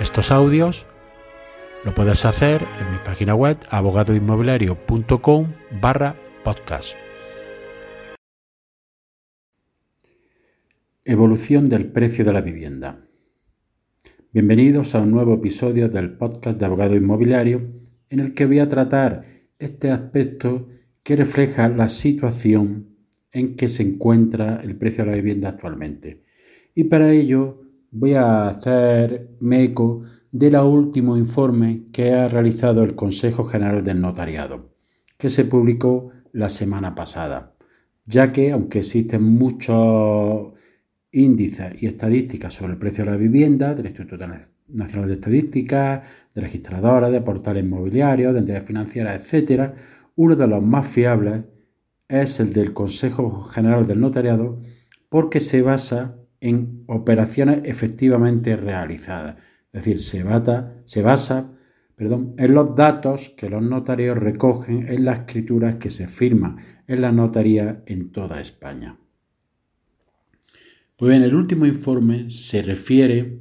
estos audios, lo puedes hacer en mi página web abogadoinmobiliario.com barra podcast. Evolución del precio de la vivienda. Bienvenidos a un nuevo episodio del podcast de Abogado Inmobiliario en el que voy a tratar este aspecto que refleja la situación en que se encuentra el precio de la vivienda actualmente. Y para ello voy a hacerme eco del último informe que ha realizado el Consejo General del Notariado, que se publicó la semana pasada, ya que aunque existen muchos índices y estadísticas sobre el precio de la vivienda del Instituto Nacional de Estadística, de registradoras, de portales inmobiliarios, de entidades financieras, etc., uno de los más fiables es el del Consejo General del Notariado porque se basa en operaciones efectivamente realizadas. Es decir, se, se basa perdón, en los datos que los notarios recogen en las escrituras que se firman en la notaría en toda España. Pues bien, el último informe se refiere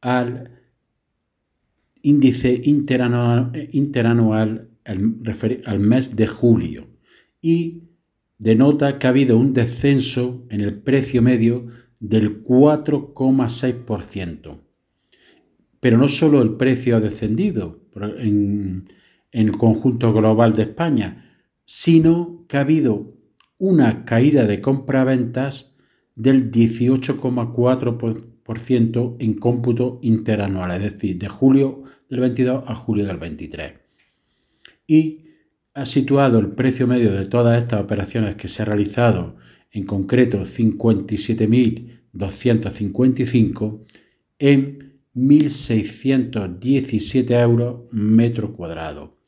al índice interanual al mes de julio y denota que ha habido un descenso en el precio medio del 4,6%. Pero no solo el precio ha descendido en, el conjunto global de España, sino que ha habido una caída de compraventas del 18,4% en cómputo interanual, es decir, de julio del 22 a julio del 23. Y ha situado el precio medio de todas estas operaciones que se ha realizado en concreto 57.255, en 1.617 euros metro cuadrado,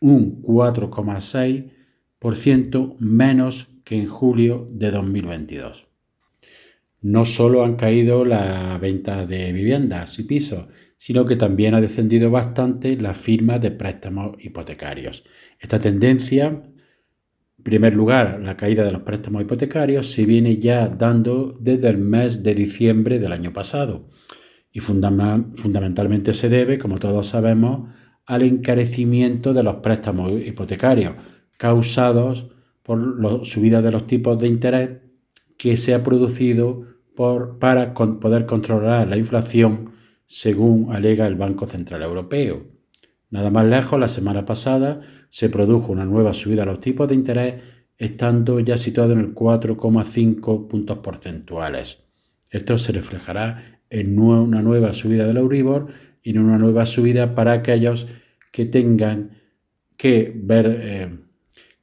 un 4,6% menos que en julio de 2022. No solo han caído las ventas de viviendas y pisos, sino que también ha descendido bastante la firma de préstamos hipotecarios. Esta tendencia primer lugar, la caída de los préstamos hipotecarios se viene ya dando desde el mes de diciembre del año pasado y fundamentalmente se debe, como todos sabemos, al encarecimiento de los préstamos hipotecarios causados por la subida de los tipos de interés que se ha producido para poder controlar la inflación, según alega el Banco Central Europeo. Nada más lejos, la semana pasada se produjo una nueva subida a los tipos de interés, estando ya situado en el 4,5 puntos porcentuales. Esto se reflejará en una nueva subida del Euribor y en una nueva subida para aquellos que tengan que ver, eh,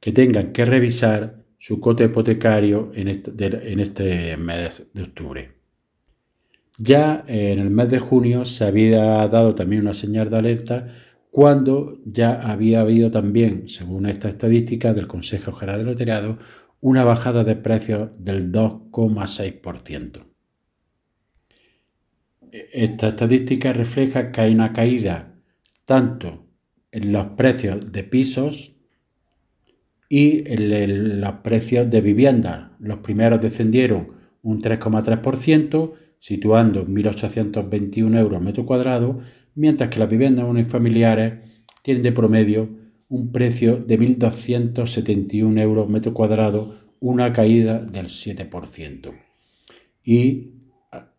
que tengan que revisar su cote hipotecario en este, en este mes de octubre. Ya en el mes de junio se había dado también una señal de alerta cuando ya había habido también, según esta estadística del Consejo General de Notariado, una bajada de precios del 2,6%. Esta estadística refleja que hay una caída tanto en los precios de pisos y en los precios de viviendas. Los primeros descendieron un 3,3%, situando 1.821 euros metro cuadrado, mientras que las viviendas unifamiliares tienen de promedio un precio de 1.271 euros metro cuadrado, una caída del 7%. Y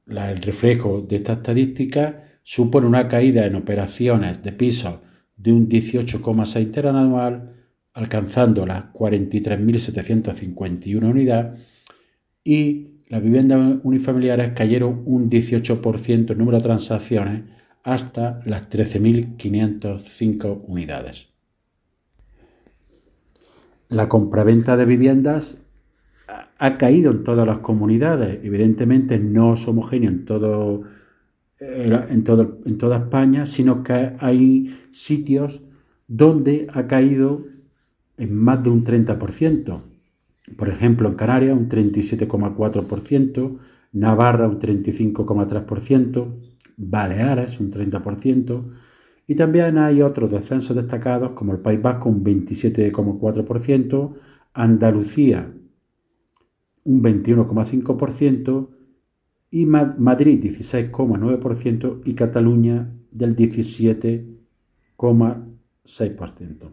el reflejo de esta estadística supone una caída en operaciones de pisos de un 18,6 interanual, alcanzando las 43.751 unidades, y las viviendas unifamiliares cayeron un 18% en número de transacciones hasta las 13.505 unidades. La compraventa de viviendas ha caído en todas las comunidades. Evidentemente no es homogéneo en eh, en, todo, en toda España, sino que hay sitios donde ha caído en más de un 30%. Por ejemplo, en Canarias un 37,4%, Navarra un 35,3%, Baleares un 30%, y también hay otros descensos destacados como el País Vasco un 27,4%, Andalucía un 21,5% y Madrid 16,9% y Cataluña del 17,6%.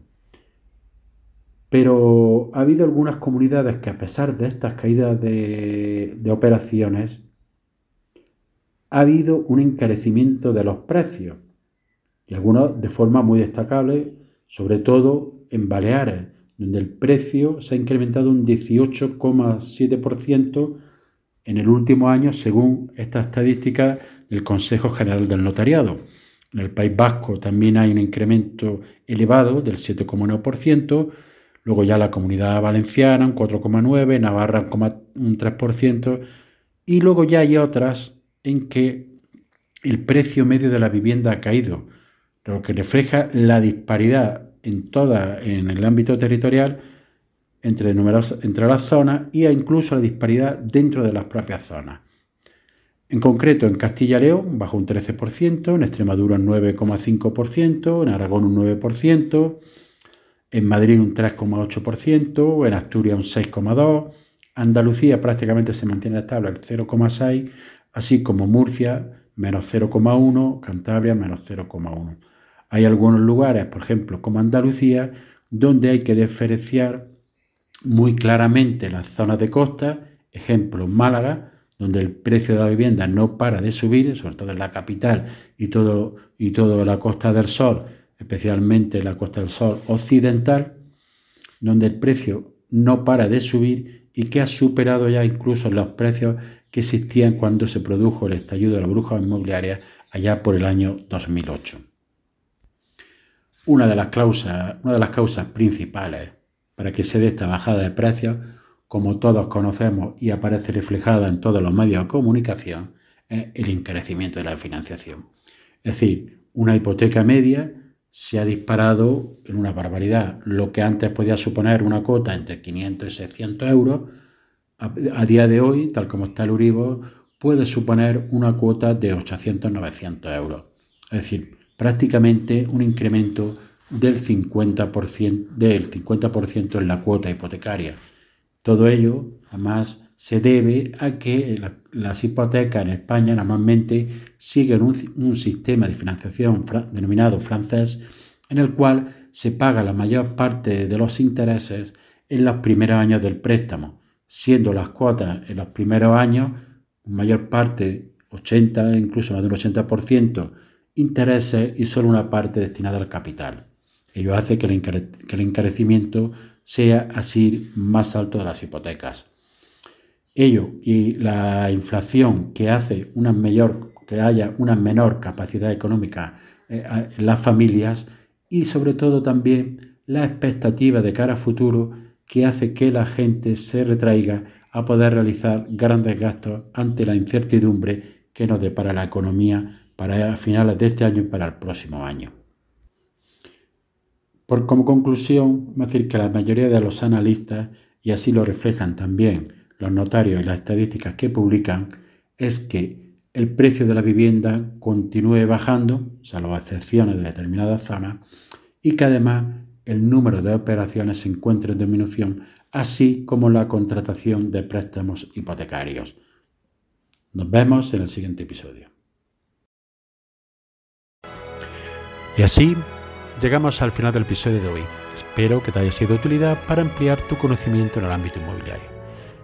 Pero ha habido algunas comunidades que a pesar de estas caídas de, de operaciones, ha habido un encarecimiento de los precios y algunos de forma muy destacable, sobre todo en Baleares, donde el precio se ha incrementado un 18,7% en el último año, según esta estadística del Consejo General del Notariado. En el País Vasco también hay un incremento elevado del 7,1%, luego ya la Comunidad Valenciana un 4,9%, Navarra un 3%, y luego ya hay otras en que el precio medio de la vivienda ha caído, lo que refleja la disparidad en toda en el ámbito territorial entre, las zonas e incluso la disparidad dentro de las propias zonas. En concreto, en Castilla y León bajó un 13%, en Extremadura un 9,5%, en Aragón un 9%, en Madrid un 3,8%, en Asturias un 6,2%, Andalucía prácticamente se mantiene estable al 0,6%, así como Murcia menos 0,1%, Cantabria menos 0,1%. Hay algunos lugares, por ejemplo, como Andalucía, donde hay que diferenciar muy claramente las zonas de costa, ejemplo Málaga, donde el precio de la vivienda no para de subir, sobre todo en la capital y y toda la costa del sol, especialmente la costa del sol occidental, donde el precio no para de subir y que ha superado ya incluso los precios que existían cuando se produjo el estallido de la bruja inmobiliaria allá por el año 2008. Una de las, causas, una de las causas principales para que se dé esta bajada de precios, como todos conocemos y aparece reflejada en todos los medios de comunicación, es el encarecimiento de la financiación. Es decir, una hipoteca media se ha disparado en una barbaridad. Lo que antes podía suponer una cuota entre 500 y 600 euros, a, día de hoy, tal como está el Uribor, puede suponer una cuota de 800-900 euros. Es decir, prácticamente un incremento del 50%, del 50 en la cuota hipotecaria. Todo ello, además, se debe a que las hipotecas en España normalmente siguen un, sistema de financiación denominado francés, en el cual se paga la mayor parte de los intereses en los primeros años del préstamo, siendo las cuotas en los primeros años, mayor parte, 80, incluso más de un 80%, intereses y solo una parte destinada al capital. Ello hace que el, encarecimiento sea así más alto de las hipotecas. Ello y la inflación que hace una mayor, que haya una menor capacidad económica eh, en las familias y sobre todo también la expectativa de cara a futuro que hace que la gente se retraiga a poder realizar grandes gastos ante la incertidumbre que nos depara la economía para finales de este año y para el próximo año. Por como conclusión, decir que la mayoría de los analistas, y así lo reflejan también los notarios y las estadísticas que publican, es que el precio de la vivienda continúe bajando, salvo excepciones de determinadas zonas, y que además el número de operaciones se encuentre en disminución, así como la contratación de préstamos hipotecarios. Nos vemos en el siguiente episodio. Y así llegamos al final del episodio de hoy. Espero que te haya sido de utilidad para ampliar tu conocimiento en el ámbito inmobiliario.